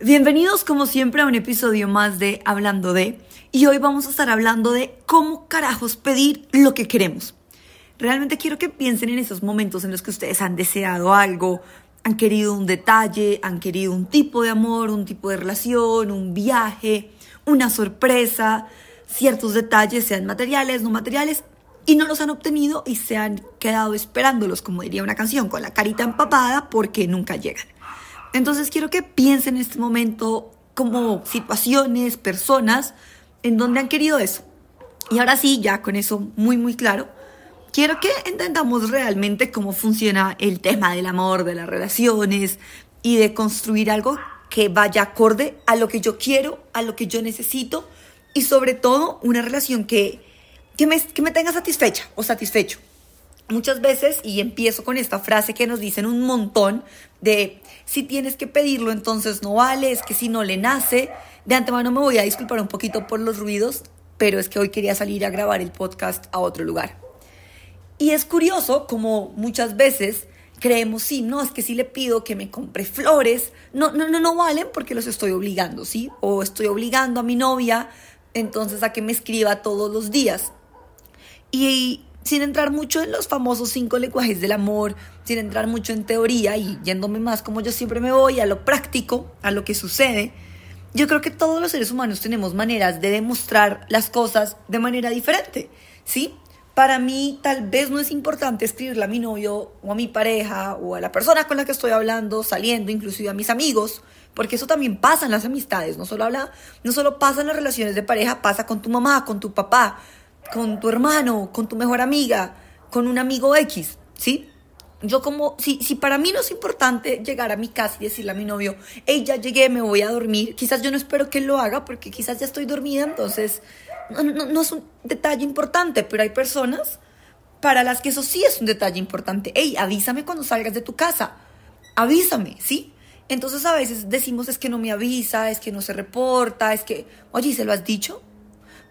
Bienvenidos como siempre a un episodio más de Hablando de y hoy vamos a estar hablando de cómo carajos pedir lo que queremos. Realmente quiero que piensen en esos momentos en los que ustedes han deseado algo, han querido un detalle, han querido un tipo de amor, un tipo de relación, un viaje, una sorpresa, ciertos detalles, sean materiales, no materiales, y no los han obtenido y se han quedado esperándolos, como diría una canción, con la carita empapada porque nunca llegan. Entonces quiero que piensen en este momento como situaciones, personas en donde han querido eso. Y ahora sí, ya con eso muy, muy claro, quiero que entendamos realmente cómo funciona el tema del amor, de las relaciones y de construir algo que vaya acorde a lo que yo quiero, a lo que yo necesito y sobre todo una relación que, que, me, que me tenga satisfecha o satisfecho. Muchas veces, y empiezo con esta frase que nos dicen un montón, de si tienes que pedirlo entonces no vale, es que si no le nace, de antemano me voy a disculpar un poquito por los ruidos, pero es que hoy quería salir a grabar el podcast a otro lugar. Y es curioso como muchas veces creemos, sí, no, es que si le pido que me compre flores, no, no, no, no valen porque los estoy obligando, ¿sí? O estoy obligando a mi novia entonces a que me escriba todos los días. Y sin entrar mucho en los famosos cinco lenguajes del amor, sin entrar mucho en teoría y yéndome más como yo siempre me voy a lo práctico, a lo que sucede, yo creo que todos los seres humanos tenemos maneras de demostrar las cosas de manera diferente, ¿sí? Para mí tal vez no es importante escribirle a mi novio o a mi pareja o a la persona con la que estoy hablando, saliendo, inclusive a mis amigos, porque eso también pasa en las amistades, no solo habla, no solo pasa en las relaciones de pareja, pasa con tu mamá, con tu papá, con tu hermano, con tu mejor amiga, con un amigo X, ¿sí? Yo como, si, si para mí no es importante llegar a mi casa y decirle a mi novio, hey, ya llegué, me voy a dormir, quizás yo no espero que él lo haga porque quizás ya estoy dormida, entonces no, no, es un detalle importante, pero hay personas para las que eso sí es un detalle importante. Hey, avísame cuando salgas de tu casa, avísame, ¿sí? Entonces a veces decimos es que no me avisa, es que no se reporta, es que, oye, ¿se lo has dicho?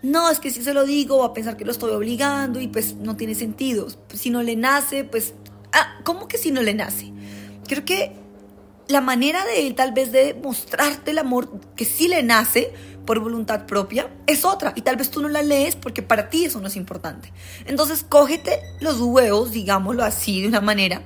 No, es que si se lo digo va a pensar que lo estoy obligando y pues no tiene sentido. Si no le nace, pues, ah, ¿cómo que si no le nace? Creo que la manera de él tal vez de mostrarte el amor que sí le nace por voluntad propia es otra y tal vez tú no la lees porque para ti eso no es importante. Entonces cógete los huevos, digámoslo así de una manera,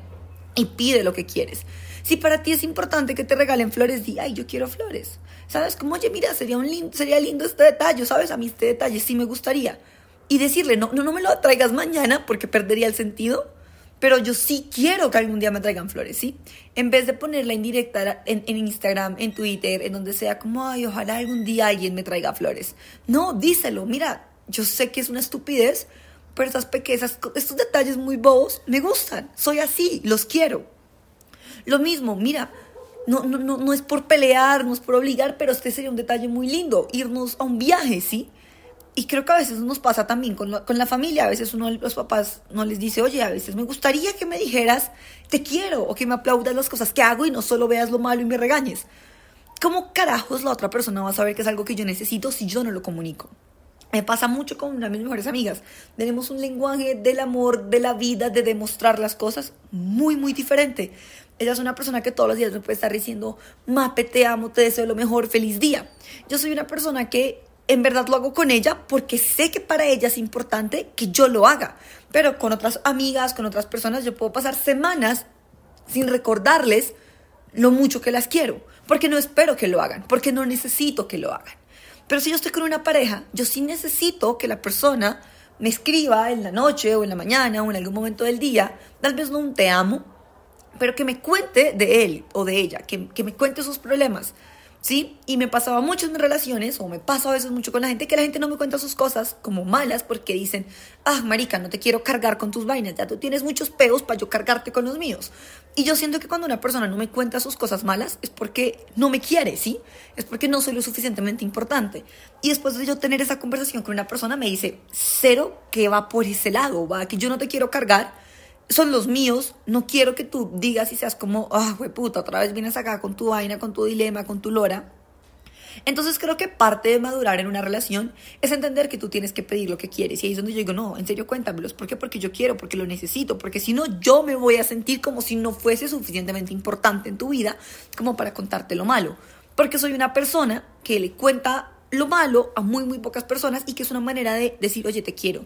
y pide lo que quieres. Si para ti es importante que te regalen flores, di, ay, yo quiero flores. ¿Sabes? Como, oye, mira, sería, un lindo, sería lindo este detalle, ¿sabes? A mí este detalle sí me gustaría. Y decirle, no, no, no me lo traigas mañana porque perdería el sentido, pero yo sí quiero que algún día me traigan flores, ¿sí? En vez de ponerla en directa en, en Instagram, en Twitter, en donde sea como, ay, ojalá algún día alguien me traiga flores. No, díselo, mira, yo sé que es una estupidez, pero esas pequeñas, estos detalles muy bobos me gustan, soy así, los quiero. Lo mismo, mira, no, no, no, no es por pelear, no es por obligar, pero este sería un detalle muy lindo, irnos a un viaje, ¿sí? Y creo que a veces nos pasa también con, con la familia, a veces uno los papás no les dice, oye, a veces me gustaría que me dijeras, te quiero, o que me aplaudas las cosas que hago y no solo veas lo malo y me regañes. ¿Cómo carajos la otra persona va a saber que es algo que yo necesito si yo no lo comunico? Me pasa mucho con una de mis mejores amigas. Tenemos un lenguaje del amor, de la vida, de demostrar las cosas muy, muy diferente. Ella es una persona que todos los días me puede estar diciendo, Mape, te amo, te deseo lo mejor, feliz día. Yo soy una persona que en verdad lo hago con ella porque sé que para ella es importante que yo lo haga. Pero con otras amigas, con otras personas, yo puedo pasar semanas sin recordarles lo mucho que las quiero. Porque no espero que lo hagan, porque no necesito que lo hagan. Pero si yo estoy con una pareja, yo sí necesito que la persona me escriba en la noche o en la mañana o en algún momento del día, tal vez no un te amo, pero que me cuente de él o de ella, que, que me cuente sus problemas, ¿sí? Y me pasaba mucho en mis relaciones, o me pasa a veces mucho con la gente, que la gente no me cuenta sus cosas como malas porque dicen, ah, marica, no te quiero cargar con tus vainas, ya tú tienes muchos peos para yo cargarte con los míos. Y yo siento que cuando una persona no me cuenta sus cosas malas es porque no me quiere, ¿sí? Es porque no soy lo suficientemente importante. Y después de yo tener esa conversación con una persona me dice, cero que va por ese lado, va, que yo no te quiero cargar son los míos, no quiero que tú digas y seas como, ah, güey puta, otra vez vienes acá con tu vaina, con tu dilema, con tu lora. Entonces creo que parte de madurar en una relación es entender que tú tienes que pedir lo que quieres. Y ahí es donde yo digo, no, en serio cuéntamelos. ¿Por qué? Porque yo quiero, porque lo necesito, porque si no yo me voy a sentir como si no fuese suficientemente importante en tu vida como para contarte lo malo. Porque soy una persona que le cuenta lo malo a muy, muy pocas personas y que es una manera de decir, oye, te quiero.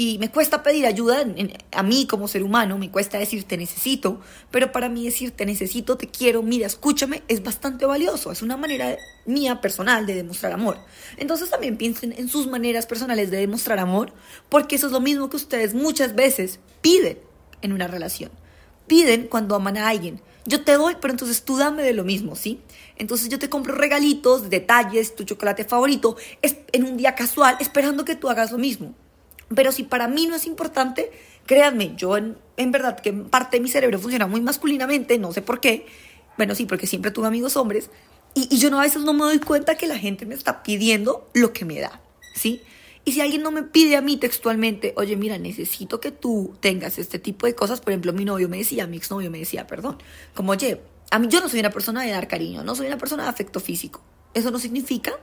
Y me cuesta pedir ayuda a mí como ser humano, me cuesta decir te necesito, pero para mí decir te necesito, te quiero, mira, escúchame, es bastante valioso, es una manera mía personal de demostrar amor. Entonces también piensen en sus maneras personales de demostrar amor, porque eso es lo mismo que ustedes muchas veces piden en una relación. Piden cuando aman a alguien. Yo te doy, pero entonces tú dame de lo mismo, ¿sí? Entonces yo te compro regalitos, detalles, tu chocolate favorito, en un día casual, esperando que tú hagas lo mismo. Pero si para mí no es importante, créanme, yo en, verdad que parte de mi cerebro funciona muy masculinamente, no sé por qué. Bueno, sí, porque siempre tuve amigos hombres. Y, y yo no, a veces no me doy cuenta que la gente me está pidiendo lo que me da, ¿sí? Y si alguien no me pide a mí textualmente, oye, mira, necesito que tú tengas este tipo de cosas, por ejemplo, mi novio me decía, mi exnovio me decía, perdón, como, oye, a mí yo no soy una persona de dar cariño, no soy una persona de afecto físico. Eso no significa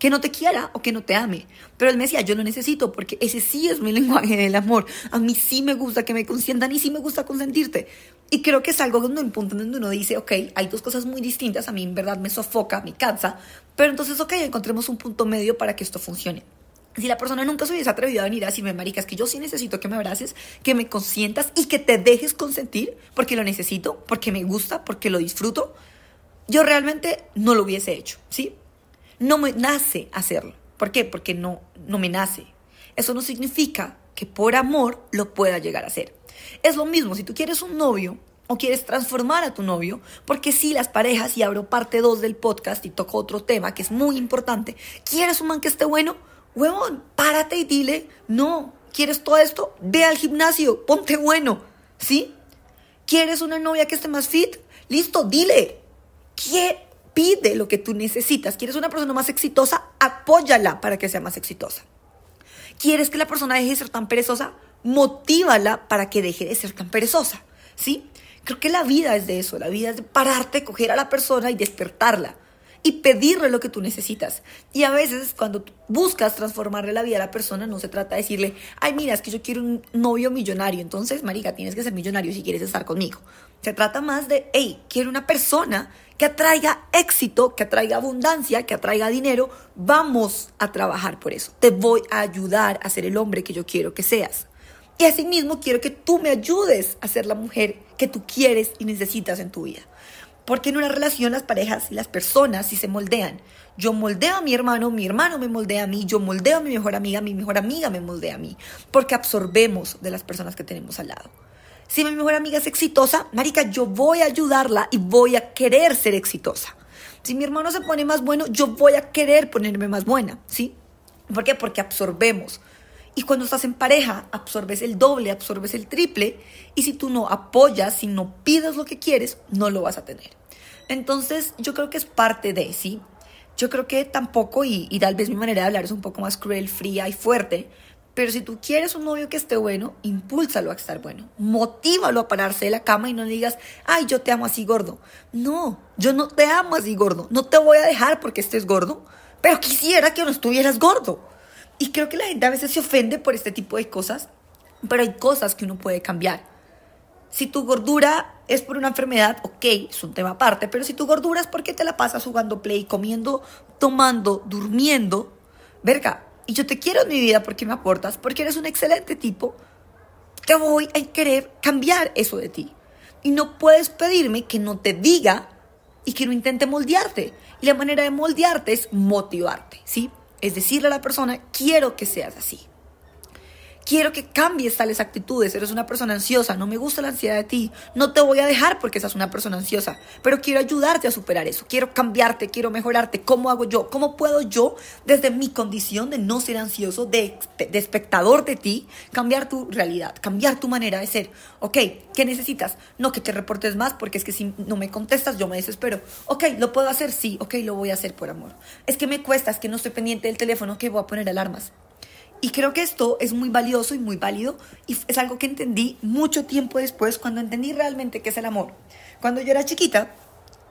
que no te quiera o que no te ame. Pero él me decía, yo lo necesito porque ese sí es mi lenguaje del amor. A mí sí me gusta que me consientan y sí me gusta consentirte. Y creo que es algo donde un punto donde uno dice, ok, hay dos cosas muy distintas, a mí en verdad me sofoca, me cansa, pero entonces, ok, encontremos un punto medio para que esto funcione. Si la persona nunca se hubiese atrevido a venir a decirme, marica, es que yo sí necesito que me abraces, que me consientas y que te dejes consentir, porque lo necesito, porque me gusta, porque lo disfruto, yo realmente no lo hubiese hecho, ¿sí? No me nace hacerlo. ¿Por qué? Porque no, no me nace. Eso no significa que por amor lo pueda llegar a hacer. Es lo mismo, si tú quieres un novio o quieres transformar a tu novio, porque si las parejas, y abro parte 2 del podcast y toco otro tema que es muy importante, ¿quieres un man que esté bueno? Huevón, párate y dile, no, ¿quieres todo esto? Ve al gimnasio, ponte bueno, ¿sí? ¿Quieres una novia que esté más fit? Listo, dile, ¿qué pide lo que tú necesitas. ¿Quieres una persona más exitosa? Apóyala para que sea más exitosa. ¿Quieres que la persona deje de ser tan perezosa? Motívala para que deje de ser tan perezosa. ¿Sí? Creo que la vida es de eso. La vida es de pararte, coger a la persona y despertarla. Y pedirle lo que tú necesitas. Y a veces cuando buscas transformarle la vida a la persona, no se trata de decirle, ay, mira, es que yo quiero un novio millonario. Entonces, marica, tienes que ser millonario si quieres estar conmigo. Se trata más de, hey, quiero una persona que atraiga éxito, que atraiga abundancia, que atraiga dinero, vamos a trabajar por eso. Te voy a ayudar a ser el hombre que yo quiero que seas. Y asimismo quiero que tú me ayudes a ser la mujer que tú quieres y necesitas en tu vida. Porque en una relación las parejas y las personas sí se moldean. Yo moldeo a mi hermano, mi hermano me moldea a mí, yo moldeo a mi mejor amiga, mi mejor amiga me moldea a mí. Porque absorbemos de las personas que tenemos al lado. Si mi mejor amiga es exitosa, marica, yo voy a ayudarla y voy a querer ser exitosa. Si mi hermano se pone más bueno, yo voy a querer ponerme más buena, ¿sí? ¿Por qué? Porque absorbemos. Y cuando estás en pareja, absorbes el doble, absorbes el triple. Y si tú no apoyas, si no pides lo que quieres, no lo vas a tener. Entonces, yo creo que es parte de, ¿sí? Yo creo que tampoco, y, y tal vez mi manera de hablar es un poco más cruel, fría y fuerte, pero si tú quieres un novio que esté bueno, impúlsalo a estar bueno. Motívalo a pararse de la cama y no digas, ay, yo te amo así gordo. No, yo no te amo así gordo. No te voy a dejar porque estés gordo, pero quisiera que no estuvieras gordo. Y creo que la gente a veces se ofende por este tipo de cosas, pero hay cosas que uno puede cambiar. Si tu gordura es por una enfermedad, ok, es un tema aparte, pero si tu gordura es porque te la pasas jugando play, comiendo, tomando, durmiendo, verga, y yo te quiero en mi vida porque me aportas, porque eres un excelente tipo, te voy a querer cambiar eso de ti. Y no puedes pedirme que no te diga y que no intente moldearte. Y la manera de moldearte es motivarte, ¿sí? Es decirle a la persona, quiero que seas así. Quiero que cambies tales actitudes. Eres una persona ansiosa. No me gusta la ansiedad de ti. No te voy a dejar porque seas una persona ansiosa. Pero quiero ayudarte a superar eso. Quiero cambiarte. Quiero mejorarte. ¿Cómo hago yo? ¿Cómo puedo yo, desde mi condición de no ser ansioso, de, de espectador de ti, cambiar tu realidad? Cambiar tu manera de ser. Ok, ¿qué necesitas? No que te reportes más porque es que si no me contestas yo me desespero. Ok, ¿lo puedo hacer? Sí. Ok, lo voy a hacer por amor. Es que me cuesta, es que no estoy pendiente del teléfono, que voy a poner alarmas. Y creo que esto es muy valioso y muy válido y es algo que entendí mucho tiempo después cuando entendí realmente qué es el amor. Cuando yo era chiquita,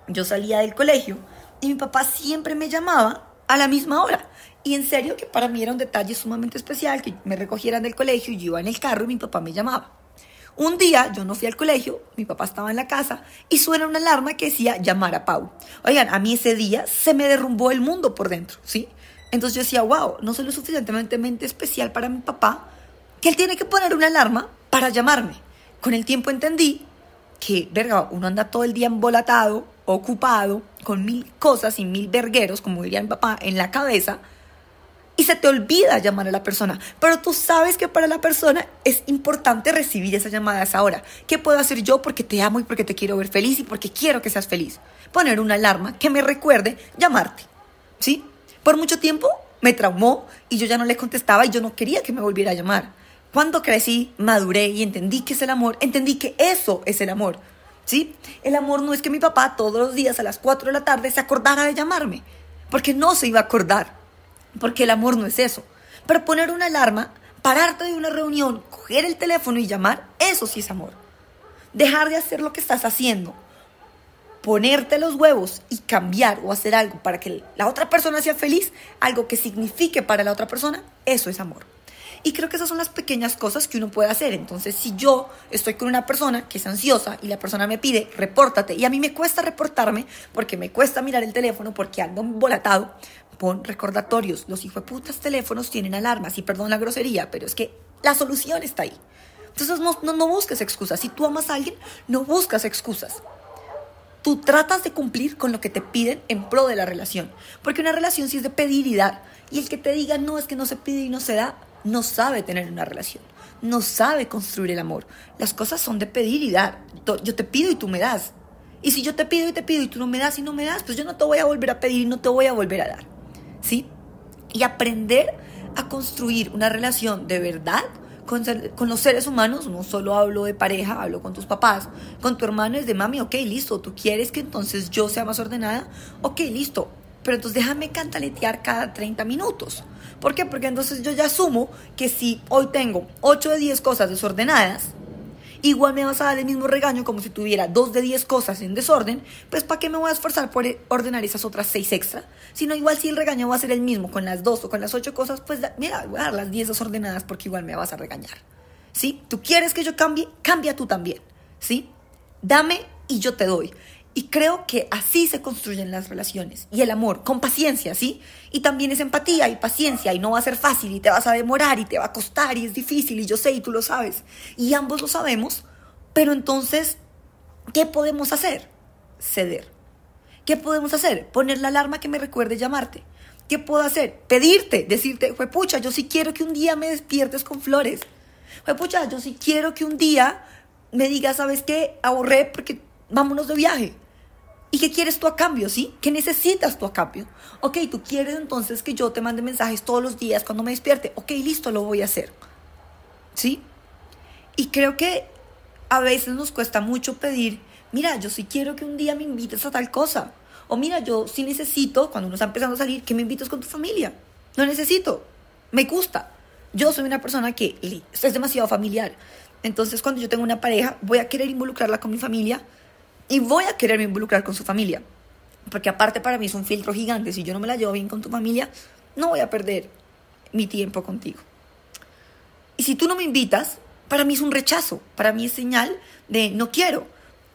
yo salía del colegio y mi papá siempre me llamaba a la misma hora. Y en serio que para mí era un detalle sumamente especial que me recogieran del colegio y yo iba en el carro y mi papá me llamaba. Un día yo no fui al colegio, mi papá estaba en la casa y suena una alarma que decía llamar a Pau. Oigan, a mí ese día se me derrumbó el mundo por dentro, ¿sí? Entonces yo decía, wow, no soy lo suficientemente especial para mi papá que él tiene que poner una alarma para llamarme. Con el tiempo entendí que, verga, uno anda todo el día embolatado, ocupado, con mil cosas y mil vergueros, como diría mi papá, en la cabeza y se te olvida llamar a la persona. Pero tú sabes que para la persona es importante recibir esa llamada a esa hora. ¿Qué puedo hacer yo porque te amo y porque te quiero ver feliz y porque quiero que seas feliz? Poner una alarma que me recuerde llamarte. ¿Sí? Por mucho tiempo me traumó y yo ya no le contestaba y yo no quería que me volviera a llamar. Cuando crecí, maduré y entendí que es el amor, entendí que eso es el amor. ¿Sí? El amor no es que mi papá todos los días a las 4 de la tarde se acordara de llamarme, porque no se iba a acordar porque el amor no es eso. Pero poner una alarma, pararte de una reunión, coger el teléfono y llamar, eso sí es amor. Dejar de hacer lo que estás haciendo, ponerte los huevos y cambiar o hacer algo para que la otra persona sea feliz, algo que signifique para la otra persona, eso es amor. Y creo que esas son las pequeñas cosas que uno puede hacer. Entonces, si yo estoy con una persona que es ansiosa y la persona me pide, repórtate, y a mí me cuesta reportarme porque me cuesta mirar el teléfono porque ando embolatado, pon recordatorios. Los putas teléfonos tienen alarmas, y perdón la grosería, pero es que la solución está ahí. Entonces, no, no, no busques excusas. Si tú amas a alguien, no buscas excusas. Tú tratas de cumplir con lo que te piden en pro de la relación. Porque una relación sí es de pedir y dar. Y el que te diga, no, es que no se pide y no se da, no sabe tener una relación, no sabe construir el amor. Las cosas son de pedir y dar. Yo te pido y tú me das. Y si yo te pido y te pido y tú no me das y no me das, pues yo no te voy a volver a pedir y no te voy a volver a dar. ¿Sí? Y aprender a construir una relación de verdad con, con, los seres humanos, no solo hablo de pareja, hablo con tus papás, con tu hermano es de mami, ok, listo, tú quieres que entonces yo sea más ordenada, ok, listo, pero entonces déjame cantaletear cada 30 minutos. ¿Por qué? Porque entonces yo ya asumo que si hoy tengo 8 de 10 cosas desordenadas, igual me vas a dar el mismo regaño como si tuviera 2 de 10 cosas en desorden, pues ¿para qué me voy a esforzar por ordenar esas otras 6 extra? Sino igual si el regaño va a ser el mismo con las 2 o con las 8 cosas, pues mira, voy a dar las 10 desordenadas porque igual me vas a regañar. ¿Sí? ¿Tú quieres que yo cambie? Cambia tú también. ¿Sí? Dame y yo te doy. Y creo que así se construyen las relaciones y el amor, con paciencia, ¿sí? Y también es empatía y paciencia y no va a ser fácil y te vas a demorar y te va a costar y es difícil y yo sé y tú lo sabes. Y ambos lo sabemos, pero entonces, ¿qué podemos hacer? Ceder. ¿Qué podemos hacer? Poner la alarma que me recuerde llamarte. ¿Qué puedo hacer? Pedirte, decirte, pucha, yo sí quiero que un día me despiertes con flores. pucha, yo sí quiero que un día me digas, ¿sabes qué? Ahorré porque vámonos de viaje. ¿Y qué quieres tú a cambio, sí? ¿Qué necesitas tú a cambio? Ok, tú quieres entonces que yo te mande mensajes todos los días cuando me despierte. Ok, listo, lo voy a hacer. ¿Sí? Y creo que a veces nos cuesta mucho pedir, mira, yo sí quiero que un día me invites a tal cosa. O mira, yo sí necesito, cuando uno está empezando a salir, que me invites con tu familia. No necesito. Me gusta. Yo soy una persona que es demasiado familiar. Entonces, cuando yo tengo una pareja, voy a querer involucrarla con mi familia y voy a quererme involucrar con su familia. Porque aparte para mí es un filtro gigante. Si yo no me la llevo bien con tu familia, no voy a perder mi tiempo contigo. Y si tú no me invitas, para mí es un rechazo. Para mí es señal de no quiero.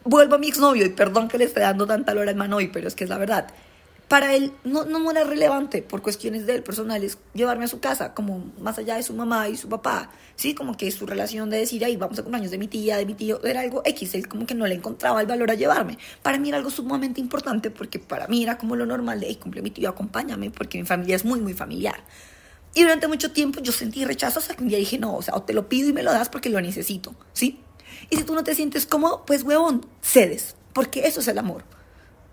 Vuelvo a mi exnovio y perdón que le esté dando tanta lora al man hoy, pero es que es la verdad para él no, no era relevante por cuestiones de él personales llevarme a su casa, como más allá de su mamá y su papá, sí, como que su relación de decir, ahí vamos a cumpleaños de mi tía, de mi tío, era algo X, él como que no le encontraba el valor a llevarme. Para mí era algo sumamente importante porque para mí era como lo normal de, hey, cumple mi tío, acompáñame, porque mi familia es muy, muy familiar. Y durante mucho tiempo yo sentí rechazo hasta que un día dije, no, o sea, o te lo pido y me lo das porque lo necesito, ¿sí? Y si tú no te sientes cómodo, pues huevón, cedes, porque eso es el amor.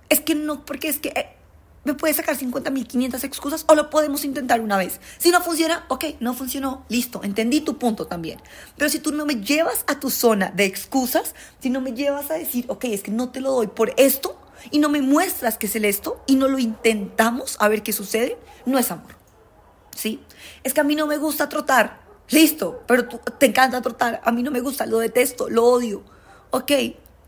Es que no, porque es que eh, me puedes sacar 50.500 excusas o lo podemos intentar una vez. Si no funciona, ok, no funcionó, listo, entendí tu punto también. Pero si tú no me llevas a tu zona de excusas, si no me llevas a decir, ok, es que no te lo doy por esto y no me muestras que es el esto y no lo intentamos a ver qué sucede, no es amor. ¿Sí? Es que a mí no me gusta trotar, listo, pero tú, te encanta trotar, a mí no me gusta, lo detesto, lo odio. Ok,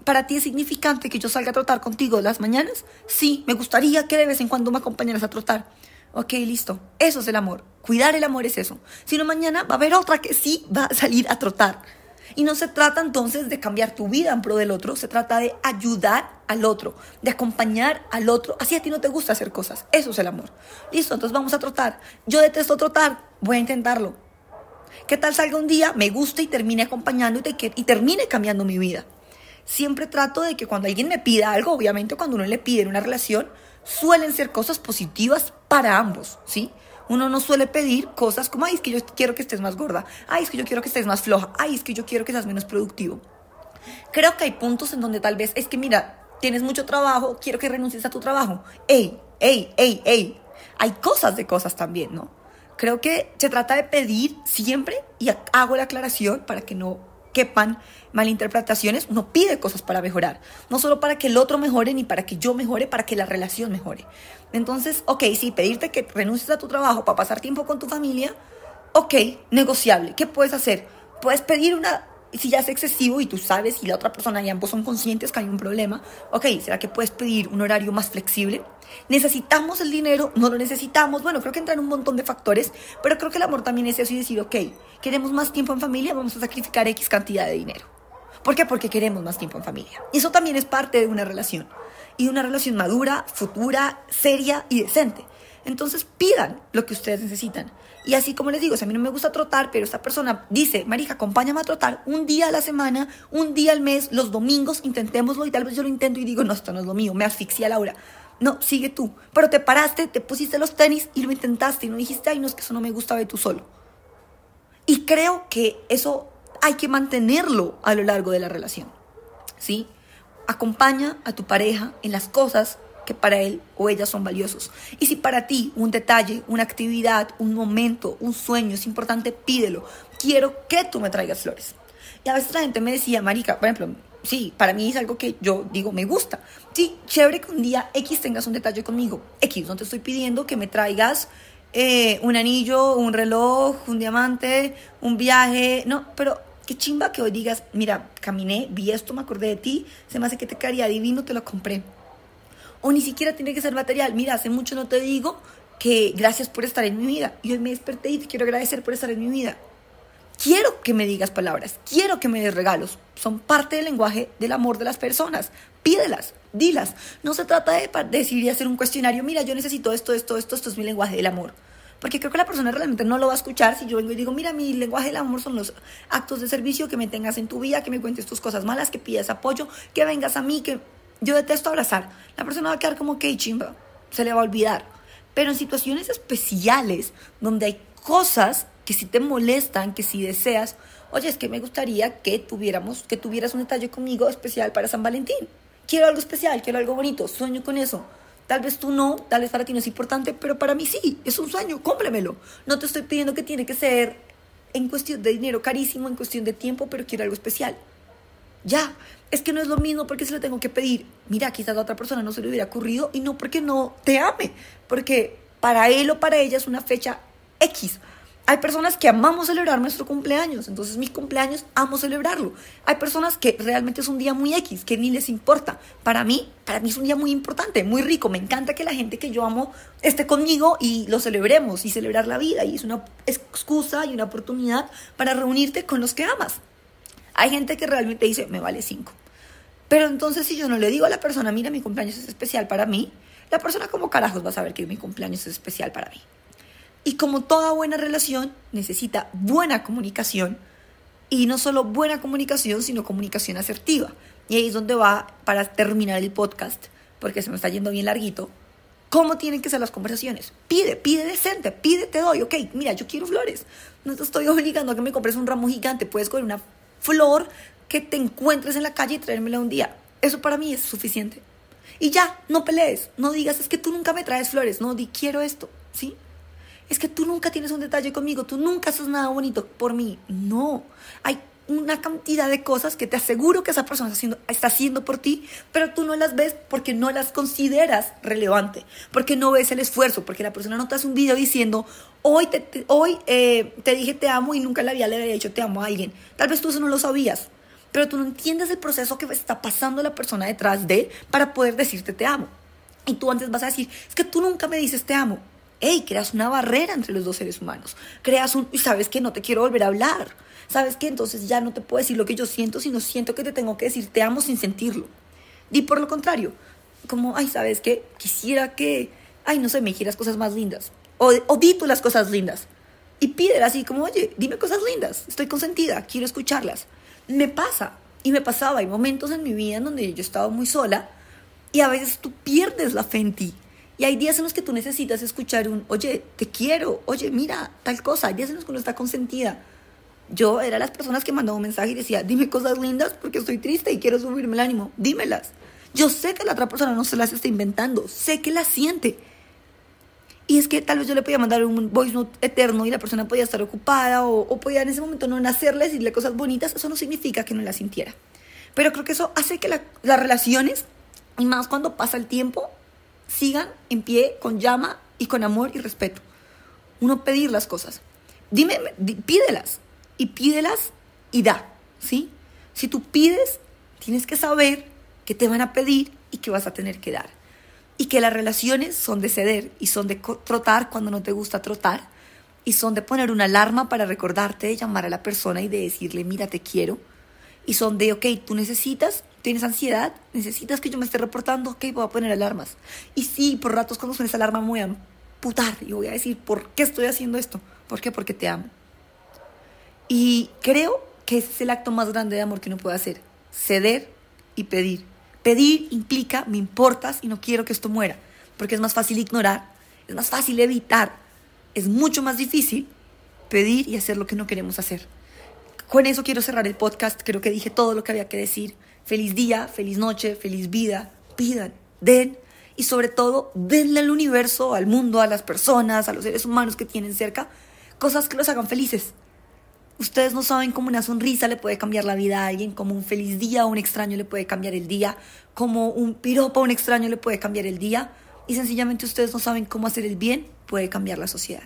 ¿Para ti es significante que yo salga a trotar contigo las mañanas? Sí, me gustaría que de vez en cuando me acompañaras a trotar. Ok, listo. Eso es el amor. Cuidar el amor es eso. Si no, mañana va a haber otra que sí va a salir a trotar. Y no se trata entonces de cambiar tu vida en pro del otro, se trata de ayudar al otro, de acompañar al otro. Así a ti no te gusta hacer cosas. Eso es el amor. Listo, entonces vamos a trotar. Yo detesto trotar, voy a intentarlo. ¿Qué tal salga un día, me guste y termine acompañando y, y termine cambiando mi vida? Siempre trato de que cuando alguien me pida algo, obviamente cuando uno le pide en una relación, suelen ser cosas positivas para ambos, ¿sí? Uno no suele pedir cosas como, ay, es que yo quiero que estés más gorda, ay, es que yo quiero que estés más floja, ay, es que yo quiero que seas menos productivo. Creo que hay puntos en donde tal vez es que, mira, tienes mucho trabajo, quiero que renuncies a tu trabajo. Ey, ey, ey, ey. Hay cosas de cosas también, ¿no? Creo que se trata de pedir siempre, y hago la aclaración para que no quepan malinterpretaciones, uno pide cosas para mejorar, no solo para que el otro mejore ni para que yo mejore, para que la relación mejore. Entonces, ok, sí, pedirte que renuncies a tu trabajo para pasar tiempo con tu familia, ok, negociable. ¿Qué puedes hacer? Puedes pedir una si ya es excesivo y tú sabes y la otra persona y ambos son conscientes que hay un problema, ok, ¿será que puedes pedir un horario más flexible? ¿Necesitamos el dinero? ¿No lo necesitamos? Bueno, creo que entran un montón de factores, pero creo que el amor también es eso y decir, ok, queremos más tiempo en familia, vamos a sacrificar X cantidad de dinero. ¿Por qué? Porque queremos más tiempo en familia. Y eso también es parte de una relación. Y una relación madura, futura, seria y decente. Entonces pidan lo que ustedes necesitan. Y así como les digo, a mí no me gusta trotar, pero esta persona dice, Marija, acompáñame a trotar un día a la semana, un día al mes, los domingos, intentémoslo y tal vez yo lo intento y digo, no, esto no es lo mío, me asfixia Laura. No, sigue tú. Pero te paraste, te pusiste los tenis y lo intentaste y no dijiste, ay, no, es que eso no me gusta, de tú solo. Y creo que eso hay que mantenerlo a lo largo de la relación. ¿Sí? Acompaña a tu pareja en las cosas que para él o ella son valiosos. Y si para ti un detalle, una actividad, un momento, un sueño es importante, pídelo. Quiero que tú me traigas flores. Y a veces la gente me decía, Marica, por ejemplo, sí, para mí es algo que yo digo me gusta. Sí, chévere que un día X tengas un detalle conmigo. X, no te estoy pidiendo que me traigas eh, un anillo, un reloj, un diamante, un viaje. No, pero qué chimba que hoy digas, mira, caminé, vi esto, me acordé de ti, se me hace que te quedaría divino, te lo compré. O ni siquiera tiene que ser material. Mira, hace mucho no te digo que gracias por estar en mi vida. Y hoy me desperté y te quiero agradecer por estar en mi vida. Quiero que me digas palabras, quiero que me des regalos. Son parte del lenguaje del amor de las personas. Pídelas, dilas. No se trata de decir y hacer un cuestionario, mira, yo necesito esto, esto, esto, esto es mi lenguaje del amor. Porque creo que la persona realmente no lo va a escuchar si yo vengo y digo, mira, mi lenguaje del amor son los actos de servicio, que me tengas en tu vida, que me cuentes tus cosas malas, que pidas apoyo, que vengas a mí, que yo detesto abrazar. La persona va a quedar como que chimba, se le va a olvidar. Pero en situaciones especiales, donde hay cosas que si te molestan, que si deseas, oye, es que me gustaría que tuviéramos, que tuvieras un detalle conmigo especial para San Valentín. Quiero algo especial, quiero algo bonito, sueño con eso. Tal vez tú no, tal vez para ti no es importante, pero para mí sí, es un sueño, cómplemelo. No te estoy pidiendo que tiene que ser en cuestión de dinero carísimo, en cuestión de tiempo, pero quiero algo especial. Ya, es que no es lo mismo porque se lo tengo que pedir. Mira, quizás a otra persona no se le hubiera ocurrido y no porque no te ame, porque para él o para ella es una fecha X. Hay personas que amamos celebrar nuestro cumpleaños, entonces mi cumpleaños amo celebrarlo. Hay personas que realmente es un día muy X, que ni les importa. Para mí, para mí es un día muy importante, muy rico. Me encanta que la gente que yo amo esté conmigo y lo celebremos y celebrar la vida. Y es una excusa y una oportunidad para reunirte con los que amas. Hay gente que realmente dice, me vale cinco. Pero entonces si yo no le digo a la persona, mira, mi cumpleaños es especial para mí, la persona como carajos va a saber que mi cumpleaños es especial para mí. Y como toda buena relación, necesita buena comunicación. Y no solo buena comunicación, sino comunicación asertiva. Y ahí es donde va, para terminar el podcast, porque se me está yendo bien larguito, cómo tienen que ser las conversaciones. Pide, pide decente, pide, te doy, ok, mira, yo quiero flores. No te estoy obligando a que me compres un ramo gigante, puedes coger una flor que te encuentres en la calle y traérmela un día. Eso para mí es suficiente. Y ya, no pelees, no digas, es que tú nunca me traes flores, no, di quiero esto, ¿sí? Es que tú nunca tienes un detalle conmigo, tú nunca haces nada bonito por mí. No, hay una cantidad de cosas que te aseguro que esa persona está haciendo, por ti, pero tú no las ves porque no las consideras relevante, porque no ves el esfuerzo, porque la persona no te hace un video diciendo, hoy te, hoy, eh, te dije te amo y nunca en la vida le había dicho te amo a alguien. Tal vez tú eso no lo sabías, pero tú no entiendes el proceso que está pasando la persona detrás de para poder decirte te amo. Y tú antes vas a decir, es que tú nunca me dices te amo. hey, creas una barrera entre los dos seres humanos. Creas un, y sabes que no te quiero volver a hablar. Sabes que entonces ya no te puedo decir lo que yo siento, sino siento que te tengo que decir te amo sin sentirlo. Y por lo contrario, como, ay, ¿sabes qué? Quisiera que, ay, no sé, me dijeras cosas más lindas. O, o di tú las cosas lindas. Y pídela así como, oye, dime cosas lindas, estoy consentida, quiero escucharlas. Me pasa, y me pasaba, hay momentos en mi vida en donde yo estaba muy sola y a veces tú pierdes la fe en ti. Y hay días en los que tú necesitas escuchar un, oye, te quiero, oye, mira, tal cosa. Hay días en los que uno está consentida. Yo era las personas que mandaba un mensaje y decía, dime cosas lindas porque estoy triste y quiero subirme el ánimo. Dímelas. Yo sé que la otra persona no se las está inventando, sé que las siente. Y es que tal vez yo le podía mandar un voice note eterno y la persona podía estar ocupada o, o podía en ese momento no nacerle, decirle cosas bonitas. Eso no significa que no las sintiera. Pero creo que eso hace que las relaciones, y más cuando pasa el tiempo, sigan en pie con llama y con amor y respeto. Uno pedir las cosas. Dime, pídelas. Y pídelas y da. ¿Sí? Si tú pides, tienes que saber que te van a pedir y que vas a tener que dar. Y que las relaciones son de ceder y son de trotar cuando no te gusta trotar. Y son de poner una alarma para recordarte de llamar a la persona y de decirle, mira, te quiero. Y son de, ok, tú necesitas, tienes ansiedad, necesitas que yo me esté reportando, ok, voy a poner alarmas. Y sí, por ratos cuando suene esa alarma me voy a putar y voy a decir, ¿por qué estoy haciendo esto? ¿Por qué? Porque te amo. Y creo que ese es el acto más grande de amor que uno puede hacer, ceder y pedir. Pedir implica, me importas y no quiero que esto muera, porque es más fácil ignorar, es más fácil evitar, es mucho más difícil pedir y hacer lo que no queremos hacer. Con eso quiero cerrar el podcast, creo que dije todo lo que había que decir. Feliz día, feliz noche, feliz vida, pidan, den y sobre todo denle al universo, al mundo, a las personas, a los seres humanos que tienen cerca, cosas que los hagan felices. Ustedes no saben cómo una sonrisa le puede cambiar la vida a alguien, como un feliz día a un extraño le puede cambiar el día, como un piropo a un extraño le puede cambiar el día, y sencillamente ustedes no saben cómo hacer el bien puede cambiar la sociedad.